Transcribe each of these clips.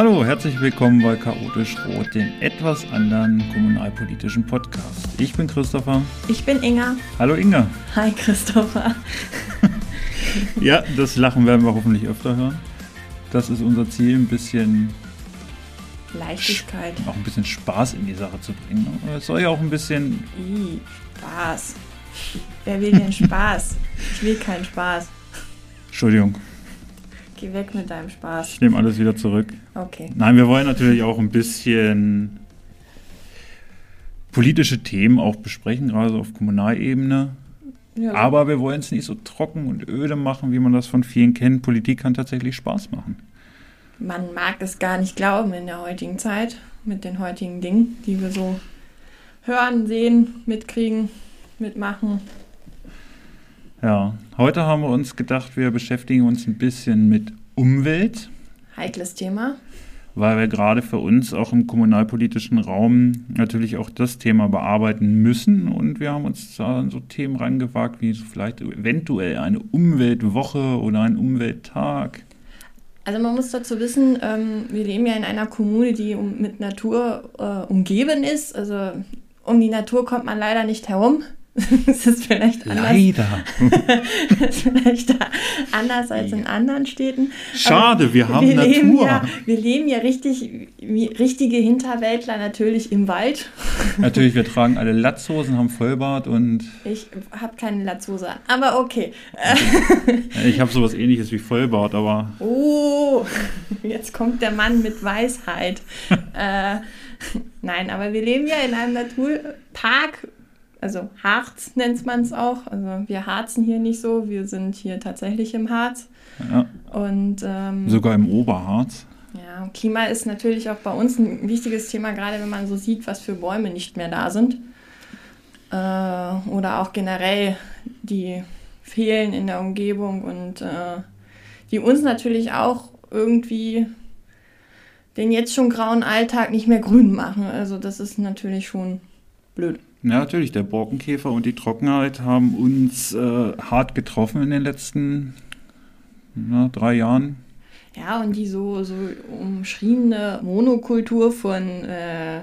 Hallo, herzlich willkommen bei Chaotisch Rot, dem etwas anderen kommunalpolitischen Podcast. Ich bin Christopher. Ich bin Inga. Hallo Inga. Hi Christopher. ja, das Lachen werden wir hoffentlich öfter hören. Das ist unser Ziel, ein bisschen Leichtigkeit. Auch ein bisschen Spaß in die Sache zu bringen. Es soll ja auch ein bisschen. I, Spaß. Wer will denn Spaß? Ich will keinen Spaß. Entschuldigung. Geh weg mit deinem Spaß. Ich nehme alles wieder zurück. Okay. Nein, wir wollen natürlich auch ein bisschen politische Themen auch besprechen, gerade so auf Kommunalebene. Ja. Aber wir wollen es nicht so trocken und öde machen, wie man das von vielen kennt. Politik kann tatsächlich Spaß machen. Man mag es gar nicht glauben in der heutigen Zeit, mit den heutigen Dingen, die wir so hören, sehen, mitkriegen, mitmachen. Ja, heute haben wir uns gedacht, wir beschäftigen uns ein bisschen mit Umwelt. Heikles Thema. Weil wir gerade für uns auch im kommunalpolitischen Raum natürlich auch das Thema bearbeiten müssen. Und wir haben uns da so Themen rangewagt, wie so vielleicht eventuell eine Umweltwoche oder ein Umwelttag. Also man muss dazu wissen, ähm, wir leben ja in einer Kommune, die um, mit Natur äh, umgeben ist. Also um die Natur kommt man leider nicht herum. das ist vielleicht anders. Leider. das ist vielleicht anders als in anderen Städten. Schade, Aber wir haben wir Natur. Ja, wir leben ja richtig, wie richtige Hinterwäldler natürlich im Wald. Natürlich, wir tragen alle Latzhosen, haben Vollbart und. Ich habe keine Latzhose an, aber okay. ich habe sowas ähnliches wie Vollbart, aber. Oh, jetzt kommt der Mann mit Weisheit. äh, nein, aber wir leben ja in einem Naturpark also Harz nennt man es auch. Also wir harzen hier nicht so, wir sind hier tatsächlich im Harz. Ja. Und, ähm, Sogar im Oberharz. Ja, Klima ist natürlich auch bei uns ein wichtiges Thema, gerade wenn man so sieht, was für Bäume nicht mehr da sind. Äh, oder auch generell, die fehlen in der Umgebung und äh, die uns natürlich auch irgendwie den jetzt schon grauen Alltag nicht mehr grün machen. Also das ist natürlich schon blöd. Ja, natürlich. Der Borkenkäfer und die Trockenheit haben uns äh, hart getroffen in den letzten na, drei Jahren. Ja, und die so, so umschriebene Monokultur von äh,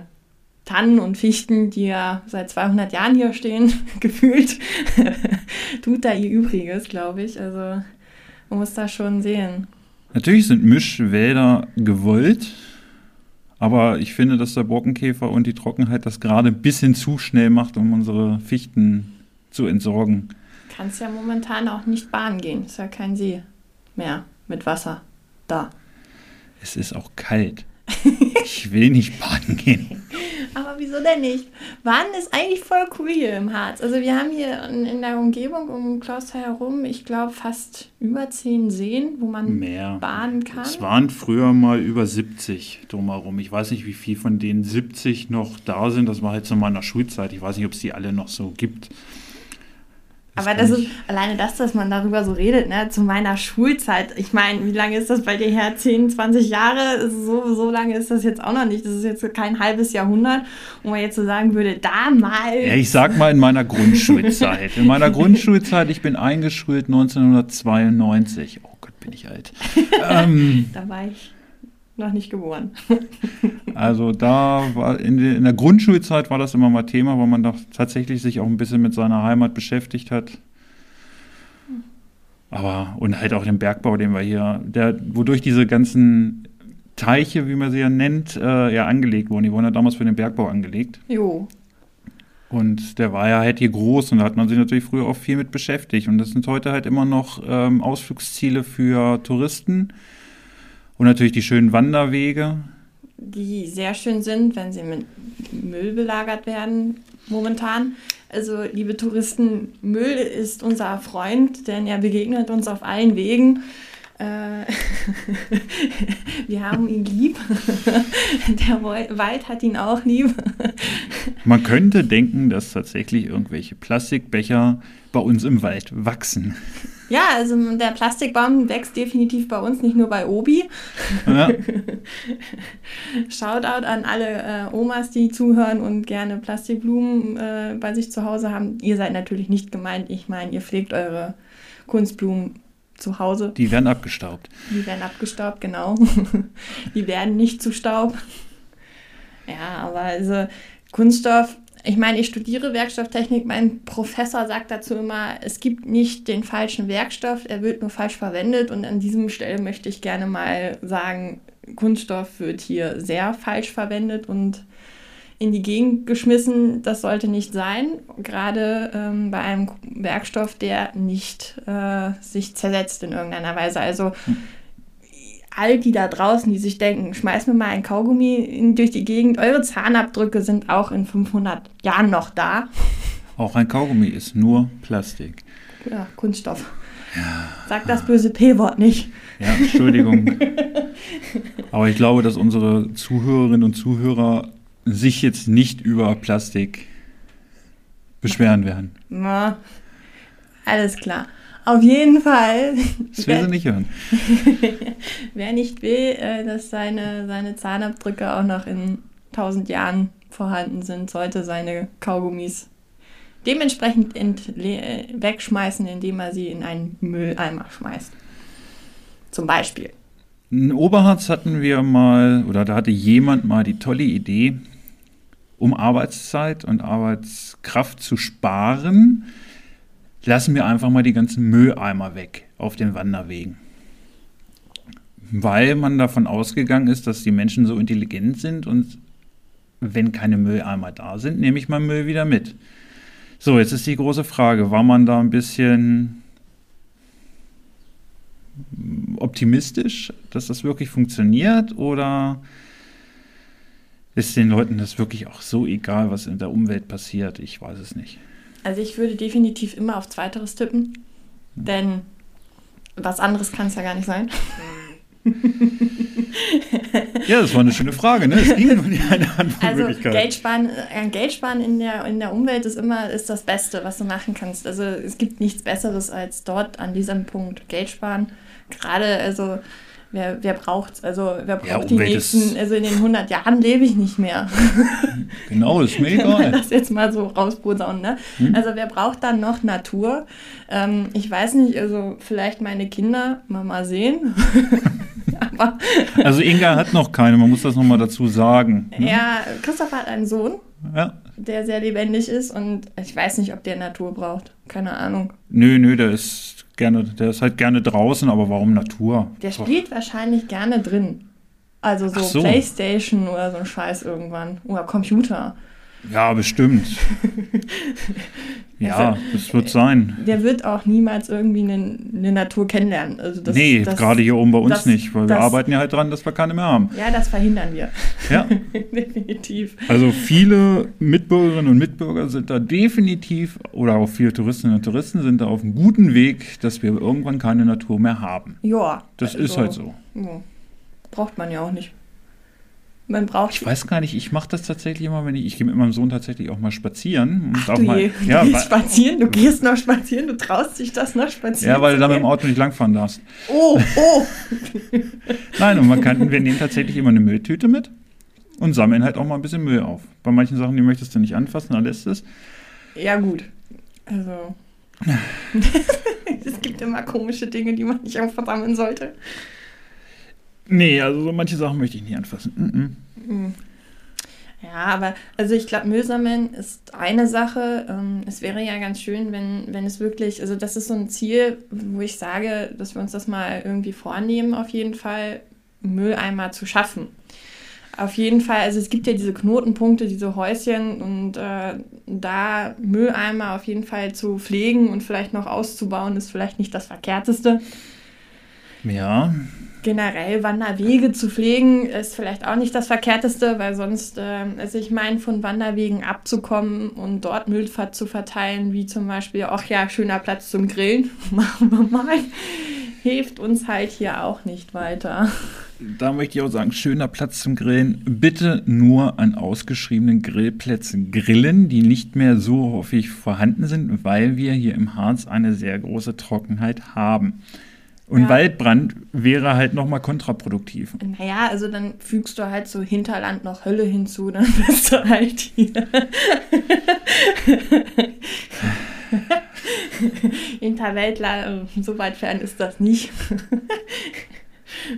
Tannen und Fichten, die ja seit 200 Jahren hier stehen, gefühlt, tut da ihr Übriges, glaube ich. Also man muss da schon sehen. Natürlich sind Mischwälder gewollt. Aber ich finde, dass der Borkenkäfer und die Trockenheit das gerade ein bisschen zu schnell macht, um unsere Fichten zu entsorgen. Kannst ja momentan auch nicht baden gehen. Ist ja kein See mehr mit Wasser da. Es ist auch kalt. ich will nicht baden gehen. Aber wieso denn nicht? Baden ist eigentlich voll cool hier im Harz. Also wir haben hier in, in der Umgebung um Kloster herum, ich glaube, fast über zehn Seen, wo man Mehr. baden kann. Es waren früher mal über 70 drumherum. Ich weiß nicht, wie viel von den 70 noch da sind. Das war halt zu meiner Schulzeit. Ich weiß nicht, ob es die alle noch so gibt. Aber das ist alleine das, dass man darüber so redet, ne, zu meiner Schulzeit. Ich meine, wie lange ist das bei dir her? 10, 20 Jahre? So, so lange ist das jetzt auch noch nicht. Das ist jetzt kein halbes Jahrhundert, wo man jetzt so sagen würde, damals. Ja, ich sag mal in meiner Grundschulzeit. In meiner Grundschulzeit, ich bin eingeschult 1992. Oh Gott, bin ich alt. ähm, da war ich noch nicht geboren. also da war in, in, der Grundschulzeit war das immer mal Thema, weil man doch tatsächlich sich auch ein bisschen mit seiner Heimat beschäftigt hat. Aber und halt auch den Bergbau, den wir hier, der, wodurch diese ganzen Teiche, wie man sie ja nennt, äh, ja angelegt wurden. Die wurden ja damals für den Bergbau angelegt. Jo. Und der war ja halt hier groß und da hat man sich natürlich früher auch viel mit beschäftigt. Und das sind heute halt immer noch ähm, Ausflugsziele für Touristen und natürlich die schönen Wanderwege. Die sehr schön sind, wenn sie mit Müll belagert werden, momentan. Also, liebe Touristen, Müll ist unser Freund, denn er begegnet uns auf allen Wegen. Äh, wir haben ihn lieb. Der Wald hat ihn auch lieb. Man könnte denken, dass tatsächlich irgendwelche Plastikbecher bei uns im Wald wachsen. Ja, also der Plastikbaum wächst definitiv bei uns, nicht nur bei Obi. Ja. Shoutout an alle äh, Omas, die zuhören und gerne Plastikblumen äh, bei sich zu Hause haben. Ihr seid natürlich nicht gemeint. Ich meine, ihr pflegt eure Kunstblumen zu Hause. Die werden abgestaubt. Die werden abgestaubt, genau. die werden nicht zu Staub. Ja, aber also Kunststoff, ich meine, ich studiere Werkstofftechnik. Mein Professor sagt dazu immer, es gibt nicht den falschen Werkstoff, er wird nur falsch verwendet. Und an diesem Stelle möchte ich gerne mal sagen, Kunststoff wird hier sehr falsch verwendet und in die Gegend geschmissen. Das sollte nicht sein, gerade ähm, bei einem Werkstoff, der nicht äh, sich zersetzt in irgendeiner Weise. Also all die da draußen, die sich denken, schmeiß mir mal ein Kaugummi in, durch die Gegend, eure Zahnabdrücke sind auch in 500 Jahren noch da. Auch ein Kaugummi ist nur Plastik. Ja, Kunststoff. Ja. Sag das böse P-Wort nicht. Ja, Entschuldigung. Aber ich glaube, dass unsere Zuhörerinnen und Zuhörer sich jetzt nicht über Plastik beschweren werden. Na, alles klar. Auf jeden Fall. Das will sie nicht hören. wer nicht will, äh, dass seine, seine Zahnabdrücke auch noch in 1000 Jahren vorhanden sind, sollte seine Kaugummis dementsprechend wegschmeißen, indem er sie in einen Mülleimer schmeißt. Zum Beispiel. In Oberharz hatten wir mal, oder da hatte jemand mal die tolle Idee, um Arbeitszeit und Arbeitskraft zu sparen, lassen wir einfach mal die ganzen Mülleimer weg auf den Wanderwegen. Weil man davon ausgegangen ist, dass die Menschen so intelligent sind und wenn keine Mülleimer da sind, nehme ich meinen Müll wieder mit. So, jetzt ist die große Frage, war man da ein bisschen optimistisch, dass das wirklich funktioniert oder ist den Leuten das wirklich auch so egal, was in der Umwelt passiert? Ich weiß es nicht. Also ich würde definitiv immer auf Zweiteres tippen, denn was anderes kann es ja gar nicht sein. ja, das war eine schöne Frage, ne? Es ging nur die eine Antwortmöglichkeit. Also Geld sparen, äh, Geld sparen in, der, in der Umwelt ist immer ist das Beste, was du machen kannst. Also es gibt nichts Besseres als dort an diesem Punkt Geld sparen. Gerade, also wer, wer braucht es? Also wer braucht ja, die nächsten, also in den 100 Jahren lebe ich nicht mehr. genau, ist mir egal. das jetzt mal so rausposaunen, ne? Hm? Also wer braucht dann noch Natur? Ähm, ich weiß nicht, also vielleicht meine Kinder, mal mal sehen. also Inga hat noch keine, man muss das nochmal dazu sagen. Ne? Ja, Christoph hat einen Sohn. Ja. Der sehr lebendig ist und ich weiß nicht, ob der Natur braucht. Keine Ahnung. Nö, nö, der ist gerne, der ist halt gerne draußen, aber warum Natur? Der spielt wahrscheinlich gerne drin. Also so, so, Playstation oder so ein Scheiß irgendwann. Oder Computer. Ja, bestimmt. ja, also, das wird sein. Der wird auch niemals irgendwie eine, eine Natur kennenlernen. Also das, nee, das, gerade hier oben bei uns das, nicht, weil wir arbeiten ja halt dran, dass wir keine mehr haben. Ja, das verhindern wir. Ja. definitiv. Also viele Mitbürgerinnen und Mitbürger sind da definitiv, oder auch viele Touristinnen und Touristen sind da auf einem guten Weg, dass wir irgendwann keine Natur mehr haben. Ja. Das also, ist halt so. Ja. Braucht man ja auch nicht. Man braucht. Ich weiß gar nicht, ich mache das tatsächlich immer, wenn ich, ich gehe mit meinem Sohn tatsächlich auch mal spazieren. Ach, du, mal, je, ja, gehst spazieren, du gehst noch spazieren, du traust dich das noch spazieren. Ja, weil du da mit dem Auto nicht langfahren darfst. Oh, oh. Nein, und man kann, wir nehmen tatsächlich immer eine Mülltüte mit und sammeln halt auch mal ein bisschen Müll auf. Bei manchen Sachen, die möchtest du nicht anfassen, dann lässt es. Ja, gut. Also. es gibt immer komische Dinge, die man nicht einfach sammeln sollte. Nee, also so manche Sachen möchte ich nicht anfassen. Mm -mm. Ja, aber also ich glaube, Müll sammeln ist eine Sache. Ähm, es wäre ja ganz schön, wenn, wenn es wirklich, also das ist so ein Ziel, wo ich sage, dass wir uns das mal irgendwie vornehmen, auf jeden Fall Mülleimer zu schaffen. Auf jeden Fall, also es gibt ja diese Knotenpunkte, diese Häuschen und äh, da Mülleimer auf jeden Fall zu pflegen und vielleicht noch auszubauen, ist vielleicht nicht das Verkehrteste. Ja, generell Wanderwege zu pflegen, ist vielleicht auch nicht das Verkehrteste, weil sonst, äh, also ich meine, von Wanderwegen abzukommen und dort Müllfahrt zu verteilen, wie zum Beispiel, ach ja, schöner Platz zum Grillen, machen wir mal, hilft uns halt hier auch nicht weiter. Da möchte ich auch sagen, schöner Platz zum Grillen. Bitte nur an ausgeschriebenen Grillplätzen grillen, die nicht mehr so häufig vorhanden sind, weil wir hier im Harz eine sehr große Trockenheit haben. Und ja. Waldbrand wäre halt nochmal kontraproduktiv. Naja, also dann fügst du halt so Hinterland noch Hölle hinzu, dann bist du halt hier. Interweltler, äh, so weit fern ist das nicht.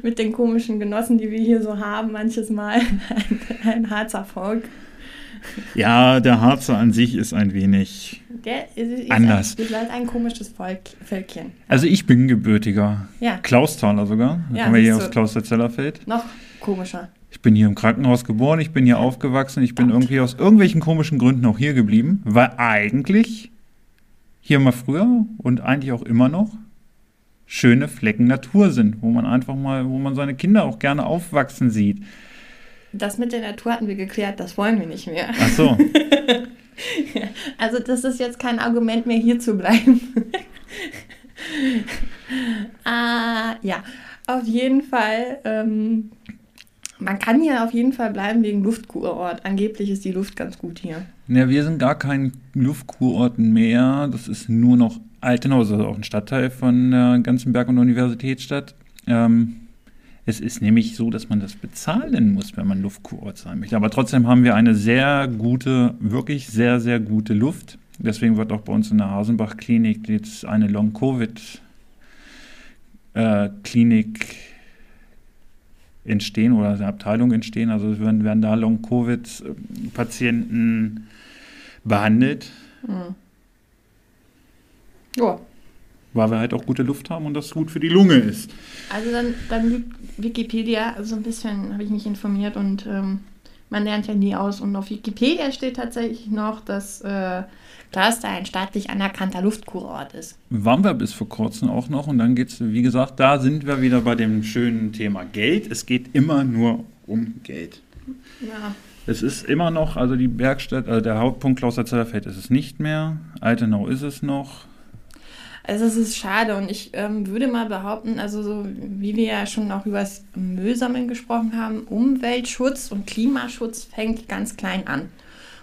Mit den komischen Genossen, die wir hier so haben, manches Mal ein, ein Harzer Volk. Ja, der Harzer an sich ist ein wenig der ist, anders. Ein, ihr seid ein komisches Volk, Völkchen. Also ich bin gebürtiger ja. Klaustaler sogar. Da ja, kommen wir hier aus Klauster-Zellerfeld. Noch komischer. Ich bin hier im Krankenhaus geboren, ich bin hier aufgewachsen, ich bin irgendwie aus irgendwelchen komischen Gründen auch hier geblieben, weil eigentlich hier mal früher und eigentlich auch immer noch schöne Flecken Natur sind, wo man einfach mal, wo man seine Kinder auch gerne aufwachsen sieht. Das mit der Natur hatten wir geklärt, das wollen wir nicht mehr. Ach so. also das ist jetzt kein Argument mehr, hier zu bleiben. ah, ja, auf jeden Fall ähm, man kann hier auf jeden Fall bleiben wegen Luftkurort. Angeblich ist die Luft ganz gut hier. Ja, wir sind gar kein Luftkurort mehr. Das ist nur noch Altenau, also auch ein Stadtteil von der ganzen Berg- und Universitätsstadt. Ähm, es ist nämlich so, dass man das bezahlen muss, wenn man Luftkurort sein möchte. Aber trotzdem haben wir eine sehr gute, wirklich sehr, sehr gute Luft. Deswegen wird auch bei uns in der Hasenbach-Klinik jetzt eine Long-Covid-Klinik äh, entstehen oder eine Abteilung entstehen. Also werden, werden da Long-Covid-Patienten behandelt. Mhm. Ja. Weil wir halt auch gute Luft haben und das gut für die Lunge ist. Also dann, dann Wikipedia, also ein bisschen habe ich mich informiert und ähm, man lernt ja nie aus. Und auf Wikipedia steht tatsächlich noch, dass äh, da ein staatlich anerkannter Luftkurort ist. Waren wir bis vor kurzem auch noch und dann geht es, wie gesagt, da sind wir wieder bei dem schönen Thema Geld. Es geht immer nur um Geld. Ja. Es ist immer noch, also die Bergstadt, also der Hauptpunkt Klausterzellfeld ist es nicht mehr, Altenau ist es noch. Also es ist schade und ich ähm, würde mal behaupten, also so wie wir ja schon auch über das Müllsammeln gesprochen haben, Umweltschutz und Klimaschutz fängt ganz klein an.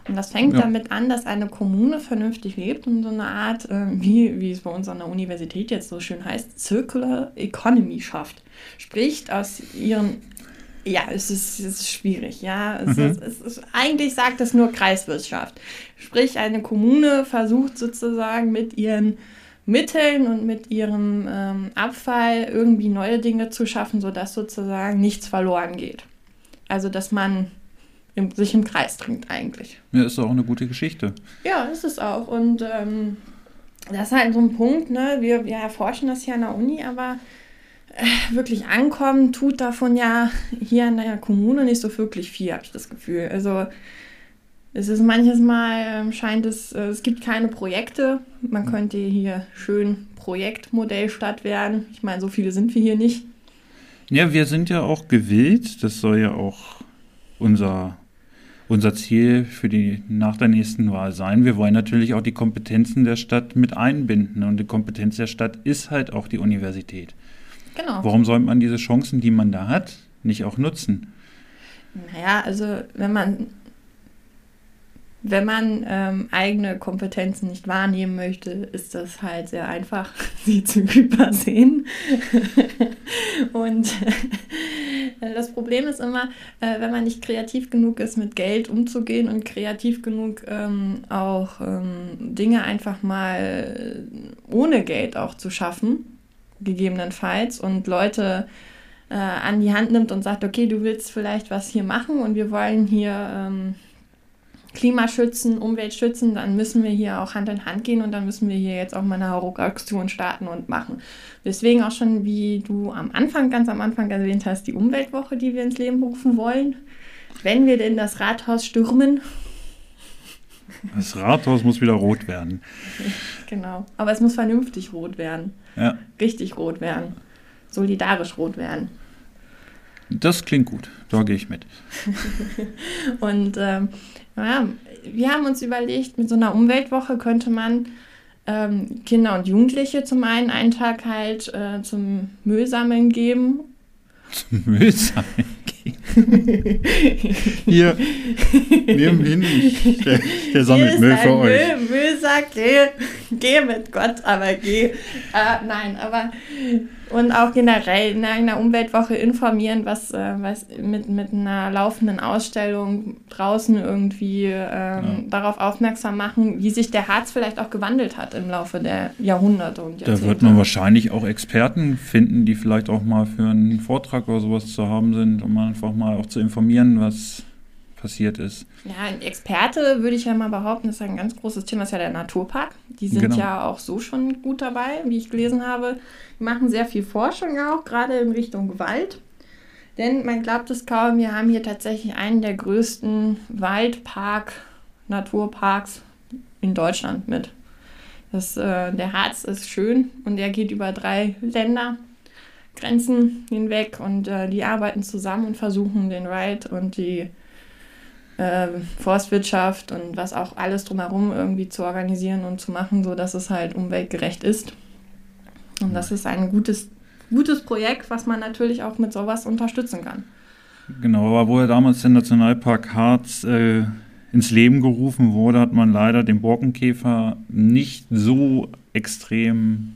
Und das fängt ja. damit an, dass eine Kommune vernünftig lebt und so eine Art, äh, wie, wie es bei uns an der Universität jetzt so schön heißt, Circular Economy schafft. Sprich, aus ihren ja, es ist, es ist schwierig, ja. Es, mhm. ist, es ist, eigentlich sagt es nur Kreiswirtschaft. Sprich, eine Kommune versucht sozusagen mit ihren Mitteln und mit ihrem ähm, Abfall irgendwie neue Dinge zu schaffen, sodass sozusagen nichts verloren geht. Also, dass man im, sich im Kreis trinkt eigentlich. Ja, ist auch eine gute Geschichte. Ja, ist es auch. Und ähm, das ist halt so ein Punkt, ne? Wir, wir erforschen das hier an der Uni, aber äh, wirklich ankommen tut davon ja hier in der Kommune nicht so wirklich viel, habe ich das Gefühl. Also es ist manches Mal, äh, scheint es, äh, es gibt keine Projekte. Man könnte hier schön Projektmodellstadt werden. Ich meine, so viele sind wir hier nicht. Ja, wir sind ja auch gewillt, das soll ja auch unser unser Ziel für die nach der nächsten Wahl sein. Wir wollen natürlich auch die Kompetenzen der Stadt mit einbinden. Und die Kompetenz der Stadt ist halt auch die Universität. Genau. Warum soll man diese Chancen, die man da hat, nicht auch nutzen? Naja, also wenn man wenn man ähm, eigene Kompetenzen nicht wahrnehmen möchte, ist das halt sehr einfach, sie zu übersehen. und äh, das Problem ist immer, äh, wenn man nicht kreativ genug ist, mit Geld umzugehen und kreativ genug ähm, auch ähm, Dinge einfach mal ohne Geld auch zu schaffen, gegebenenfalls, und Leute äh, an die Hand nimmt und sagt, okay, du willst vielleicht was hier machen und wir wollen hier ähm, Klima schützen, Umwelt schützen, dann müssen wir hier auch Hand in Hand gehen und dann müssen wir hier jetzt auch mal eine Hauruck-Aktion starten und machen. Deswegen auch schon, wie du am Anfang, ganz am Anfang erwähnt hast, die Umweltwoche, die wir ins Leben rufen wollen. Wenn wir denn das Rathaus stürmen. Das Rathaus muss wieder rot werden. Genau. Aber es muss vernünftig rot werden. Ja. Richtig rot werden. Solidarisch rot werden. Das klingt gut, da gehe ich mit. und ähm, ja, wir haben uns überlegt, mit so einer Umweltwoche könnte man ähm, Kinder und Jugendliche zum einen einen Tag halt äh, zum Müllsammeln geben. Zum Müllsammeln geben? Hier, nimm hin, der, der sammelt Müll für euch. Müll, Müllsack, geh, geh mit Gott, aber geh. Äh, nein, aber und auch generell in einer Umweltwoche informieren, was, äh, was mit, mit einer laufenden Ausstellung draußen irgendwie ähm, ja. darauf aufmerksam machen, wie sich der Harz vielleicht auch gewandelt hat im Laufe der Jahrhunderte und Jahrzehnte. Da wird man wahrscheinlich auch Experten finden, die vielleicht auch mal für einen Vortrag oder sowas zu haben sind, um einfach mal auch zu informieren, was passiert ist. Ja, ein Experte würde ich ja mal behaupten, ist ein ganz großes Thema, ist ja der Naturpark. Die sind genau. ja auch so schon gut dabei, wie ich gelesen habe. Die machen sehr viel Forschung auch, gerade in Richtung Wald. Denn man glaubt es kaum, wir haben hier tatsächlich einen der größten Waldpark, Naturparks in Deutschland mit. Das, äh, der Harz ist schön und er geht über drei Ländergrenzen hinweg und äh, die arbeiten zusammen und versuchen den Wald und die äh, Forstwirtschaft und was auch alles drumherum irgendwie zu organisieren und zu machen, sodass es halt umweltgerecht ist. Und das ist ein gutes, gutes Projekt, was man natürlich auch mit sowas unterstützen kann. Genau, aber wo er damals der Nationalpark Harz äh, ins Leben gerufen wurde, hat man leider den Borkenkäfer nicht so extrem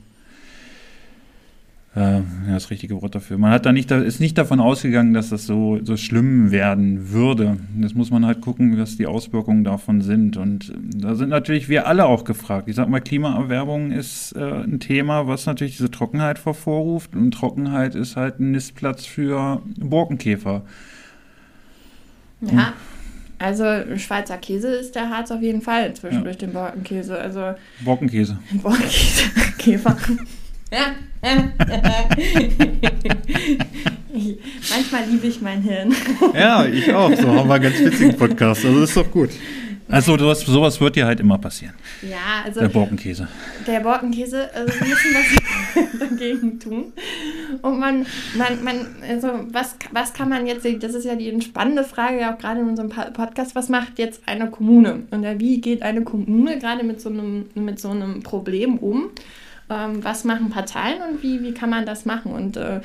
äh, das richtige Wort dafür. Man hat da nicht, ist nicht davon ausgegangen, dass das so, so schlimm werden würde. Das muss man halt gucken, was die Auswirkungen davon sind. Und äh, da sind natürlich wir alle auch gefragt. Ich sag mal, Klimaerwerbung ist äh, ein Thema, was natürlich diese Trockenheit hervorruft. Und Trockenheit ist halt ein Nistplatz für Borkenkäfer. Ja. Also Schweizer Käse ist der Harz auf jeden Fall zwischendurch ja. den Borkenkäse. Also Borkenkäse. Borkenkäse. Käfer. manchmal liebe ich mein Hirn. ja, ich auch. So haben wir einen ganz witzigen Podcast. Also ist doch gut. Also sowas, sowas wird dir halt immer passieren. Ja, also der Borkenkäse. Der Borkenkäse, also wir müssen was dagegen tun. Und man, man, man, also was, was kann man jetzt, das ist ja die spannende Frage, auch gerade in unserem Podcast, was macht jetzt eine Kommune? Und wie geht eine Kommune gerade mit so einem, mit so einem Problem um? Ähm, was machen Parteien und wie, wie kann man das machen. Und äh,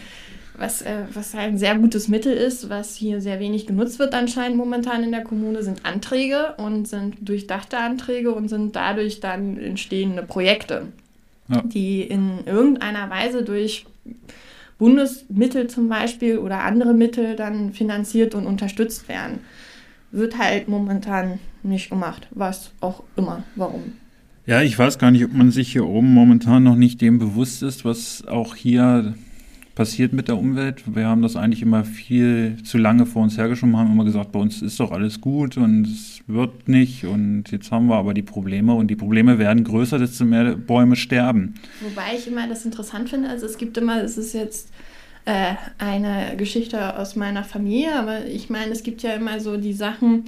was, äh, was ein sehr gutes Mittel ist, was hier sehr wenig genutzt wird anscheinend momentan in der Kommune, sind Anträge und sind durchdachte Anträge und sind dadurch dann entstehende Projekte, ja. die in irgendeiner Weise durch Bundesmittel zum Beispiel oder andere Mittel dann finanziert und unterstützt werden. Wird halt momentan nicht gemacht, was auch immer, warum. Ja, ich weiß gar nicht, ob man sich hier oben momentan noch nicht dem bewusst ist, was auch hier passiert mit der Umwelt. Wir haben das eigentlich immer viel zu lange vor uns hergeschoben, haben immer gesagt, bei uns ist doch alles gut und es wird nicht und jetzt haben wir aber die Probleme und die Probleme werden größer, desto mehr Bäume sterben. Wobei ich immer das interessant finde, also es gibt immer, es ist jetzt äh, eine Geschichte aus meiner Familie, aber ich meine, es gibt ja immer so die Sachen,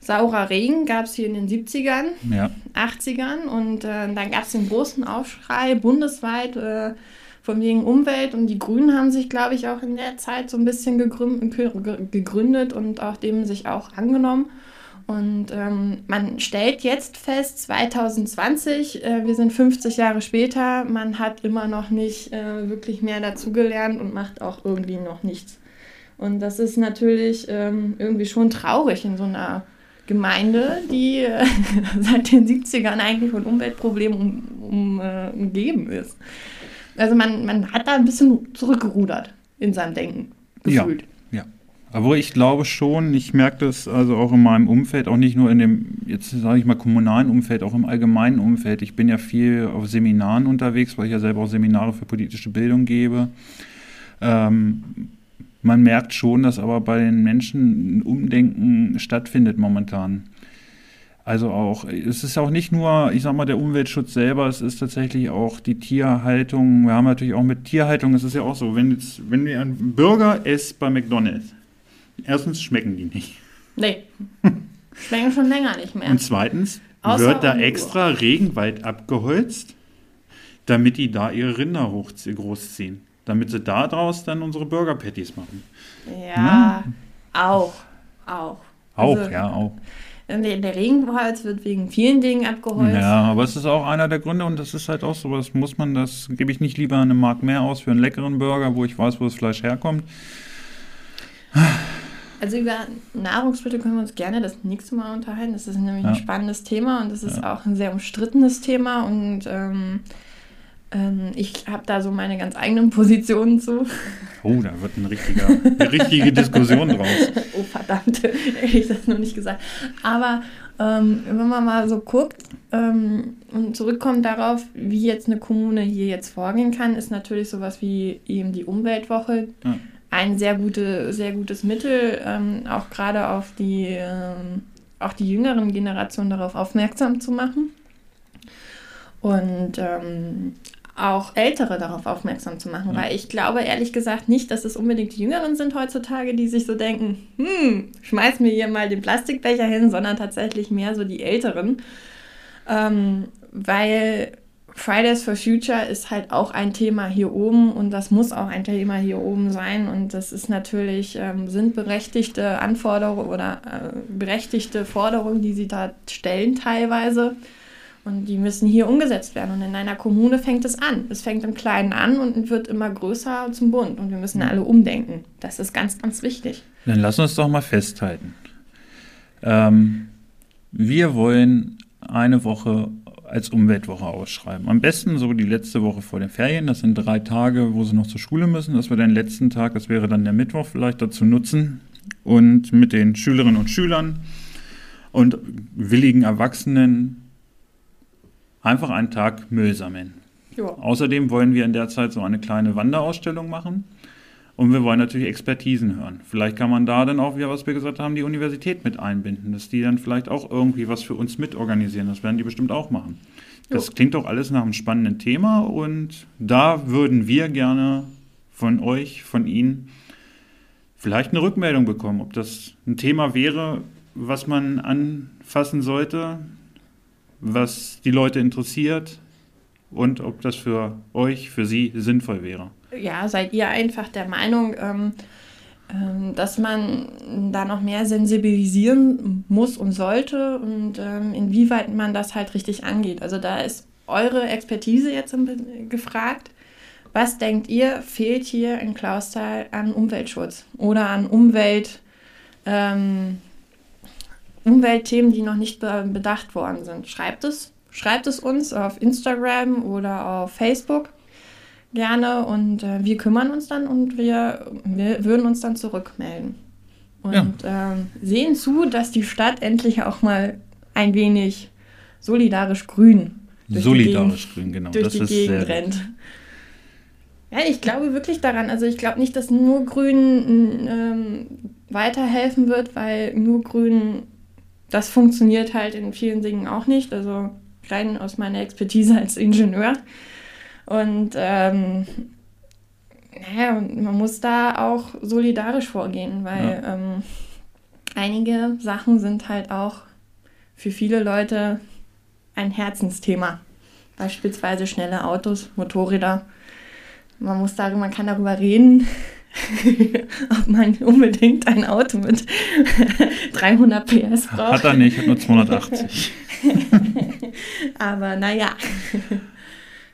Saurer Regen gab es hier in den 70ern, ja. 80ern und äh, dann gab es den großen Aufschrei bundesweit äh, von wegen Umwelt und die Grünen haben sich, glaube ich, auch in der Zeit so ein bisschen gegründet und auch dem sich auch angenommen. Und ähm, man stellt jetzt fest, 2020, äh, wir sind 50 Jahre später, man hat immer noch nicht äh, wirklich mehr dazugelernt und macht auch irgendwie noch nichts. Und das ist natürlich ähm, irgendwie schon traurig in so einer Gemeinde, die äh, seit den 70ern eigentlich von Umweltproblemen um, um, äh, umgeben ist. Also man, man hat da ein bisschen zurückgerudert in seinem Denken gefühlt. Ja, ja. Aber ich glaube schon, ich merke das also auch in meinem Umfeld, auch nicht nur in dem, jetzt sage ich mal, kommunalen Umfeld, auch im allgemeinen Umfeld. Ich bin ja viel auf Seminaren unterwegs, weil ich ja selber auch Seminare für politische Bildung gebe. Ähm, man merkt schon, dass aber bei den Menschen ein Umdenken stattfindet momentan. Also auch, es ist auch nicht nur, ich sag mal, der Umweltschutz selber, es ist tatsächlich auch die Tierhaltung. Wir haben natürlich auch mit Tierhaltung, es ist ja auch so, wenn jetzt, wenn ihr einen Burger esst bei McDonalds, erstens schmecken die nicht. Nee. schmecken schon länger nicht mehr. Und zweitens Außer wird da extra Regenwald abgeholzt, damit die da ihre Rinder hoch, großziehen damit sie daraus dann unsere Burger Patties machen. Ja, hm? auch, auch. Auch, also, ja, auch. Der Regenholz wird wegen vielen Dingen abgeholzt. Ja, aber es ist auch einer der Gründe und das ist halt auch so, was muss man, das gebe ich nicht lieber eine Mark mehr aus für einen leckeren Burger, wo ich weiß, wo das Fleisch herkommt. Also über Nahrungsmittel können wir uns gerne das nächste Mal unterhalten. Das ist nämlich ja. ein spannendes Thema und das ist ja. auch ein sehr umstrittenes Thema und ähm, ähm, ich habe da so meine ganz eigenen Positionen zu. Oh, da wird ein richtiger, eine richtige Diskussion draus. Oh, verdammt, hätte ich das noch nicht gesagt. Aber ähm, wenn man mal so guckt ähm, und zurückkommt darauf, wie jetzt eine Kommune hier jetzt vorgehen kann, ist natürlich sowas wie eben die Umweltwoche ja. ein sehr, gute, sehr gutes Mittel, ähm, auch gerade auf die, ähm, auch die jüngeren Generationen darauf aufmerksam zu machen. Und ähm, auch Ältere darauf aufmerksam zu machen, ja. weil ich glaube ehrlich gesagt nicht, dass es unbedingt die Jüngeren sind heutzutage, die sich so denken, hm, schmeiß mir hier mal den Plastikbecher hin, sondern tatsächlich mehr so die Älteren, ähm, weil Fridays for Future ist halt auch ein Thema hier oben und das muss auch ein Thema hier oben sein und das ist natürlich, ähm, sind berechtigte Anforderungen oder äh, berechtigte Forderungen, die sie da stellen teilweise. Und die müssen hier umgesetzt werden. Und in einer Kommune fängt es an. Es fängt im Kleinen an und wird immer größer zum Bund. Und wir müssen alle umdenken. Das ist ganz, ganz wichtig. Dann lass uns doch mal festhalten. Ähm, wir wollen eine Woche als Umweltwoche ausschreiben. Am besten so die letzte Woche vor den Ferien. Das sind drei Tage, wo sie noch zur Schule müssen. Dass wir den letzten Tag, das wäre dann der Mittwoch, vielleicht dazu nutzen und mit den Schülerinnen und Schülern und willigen Erwachsenen einfach einen Tag Müll sammeln. Ja. Außerdem wollen wir in der Zeit so eine kleine Wanderausstellung machen. Und wir wollen natürlich Expertisen hören. Vielleicht kann man da dann auch, wie was wir gesagt haben, die Universität mit einbinden, dass die dann vielleicht auch irgendwie was für uns mitorganisieren. Das werden die bestimmt auch machen. Das jo. klingt doch alles nach einem spannenden Thema und da würden wir gerne von euch, von Ihnen vielleicht eine Rückmeldung bekommen, ob das ein Thema wäre, was man anfassen sollte, was die Leute interessiert und ob das für euch, für sie sinnvoll wäre. Ja, seid ihr einfach der Meinung, ähm, ähm, dass man da noch mehr sensibilisieren muss und sollte und ähm, inwieweit man das halt richtig angeht. Also da ist eure Expertise jetzt gefragt. Was denkt ihr, fehlt hier in Klausthal an Umweltschutz oder an Umwelt? Ähm, Umweltthemen, die noch nicht bedacht worden sind. Schreibt es, schreibt es uns auf Instagram oder auf Facebook gerne und äh, wir kümmern uns dann und wir, wir würden uns dann zurückmelden. Und ja. äh, sehen zu, dass die Stadt endlich auch mal ein wenig solidarisch grün solidarisch grün, genau. Durch das die Gegend rennt. Ja, ich glaube wirklich daran. Also ich glaube nicht, dass nur Grün ähm, weiterhelfen wird, weil nur Grün das funktioniert halt in vielen Dingen auch nicht. Also rein aus meiner Expertise als Ingenieur. Und ähm, naja, man muss da auch solidarisch vorgehen, weil ja. ähm, einige Sachen sind halt auch für viele Leute ein Herzensthema. Beispielsweise schnelle Autos, Motorräder. Man muss darüber, man kann darüber reden, ob man unbedingt ein Auto mit 300 PS braucht. Hat er nicht, hat nur 280. Aber naja.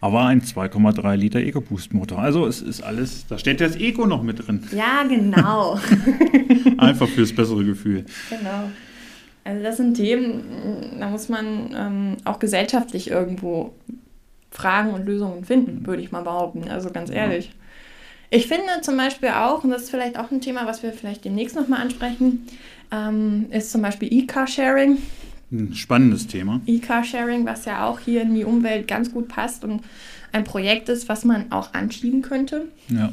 Aber ein 2,3 Liter EcoBoost-Motor. Also es ist alles, da steht das Eco noch mit drin. Ja, genau. Einfach fürs bessere Gefühl. Genau. Also das sind Themen, da muss man ähm, auch gesellschaftlich irgendwo Fragen und Lösungen finden, würde ich mal behaupten. Also ganz ehrlich. Ja. Ich finde zum Beispiel auch, und das ist vielleicht auch ein Thema, was wir vielleicht demnächst nochmal ansprechen, ähm, ist zum Beispiel E-Car-Sharing. Ein spannendes Thema. E-Car-Sharing, was ja auch hier in die Umwelt ganz gut passt und ein Projekt ist, was man auch anschieben könnte. Ja.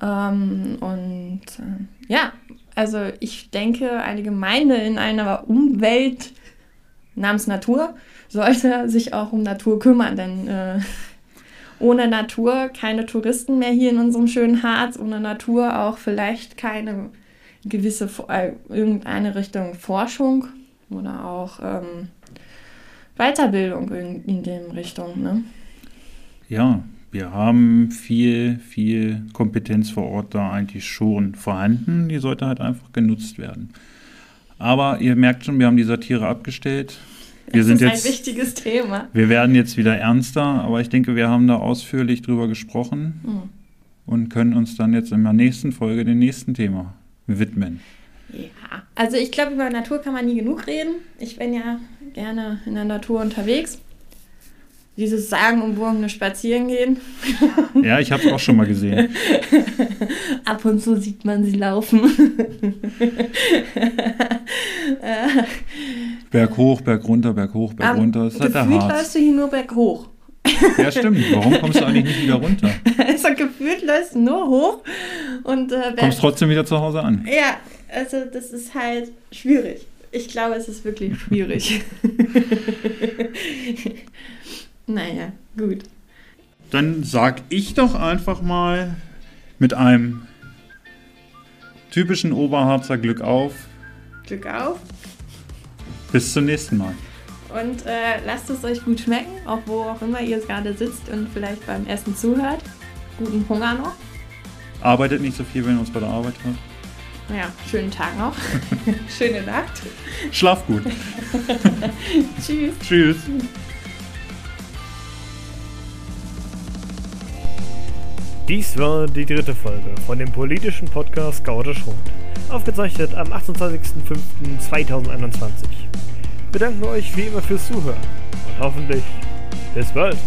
Ähm, und äh, ja, also ich denke, eine Gemeinde in einer Umwelt namens Natur sollte sich auch um Natur kümmern, denn äh, ohne Natur keine Touristen mehr hier in unserem schönen Harz, ohne Natur auch vielleicht keine gewisse, äh, irgendeine Richtung Forschung oder auch ähm, Weiterbildung in, in dem Richtung. Ne? Ja, wir haben viel, viel Kompetenz vor Ort da eigentlich schon vorhanden. Die sollte halt einfach genutzt werden. Aber ihr merkt schon, wir haben die Satire abgestellt. Wir das ist jetzt, ein wichtiges Thema. Wir werden jetzt wieder ernster, aber ich denke, wir haben da ausführlich drüber gesprochen mhm. und können uns dann jetzt in der nächsten Folge dem nächsten Thema widmen. Ja, also ich glaube, über Natur kann man nie genug reden. Ich bin ja gerne in der Natur unterwegs. Dieses sagenumwogene Spazierengehen. Ja, ich habe es auch schon mal gesehen. Ab und zu sieht man sie laufen. Berg hoch, Berg runter, Berg hoch, Berg runter. Das ist halt der Harz. läufst du hier nur berghoch. Ja, stimmt. Warum kommst du eigentlich nicht wieder runter? Also gefühlt läufst du nur hoch und äh, berg- Kommst trotzdem wieder zu Hause an. Ja, also das ist halt schwierig. Ich glaube, es ist wirklich schwierig. Naja, gut. Dann sag ich doch einfach mal mit einem typischen Oberharzer Glück auf. Glück auf Bis zum nächsten Mal. und äh, lasst es euch gut schmecken, auch wo auch immer ihr gerade sitzt und vielleicht beim Essen zuhört. Guten Hunger noch. Arbeitet nicht so viel, wenn ihr uns bei der Arbeit hört. Ja, schönen Tag noch. Schöne Nacht. Schlaf gut. Tschüss. Tschüss. Dies war die dritte Folge von dem politischen Podcast Gaude Schrot, aufgezeichnet am 28.05.2021. Wir danken euch wie immer fürs Zuhören und hoffentlich bis bald.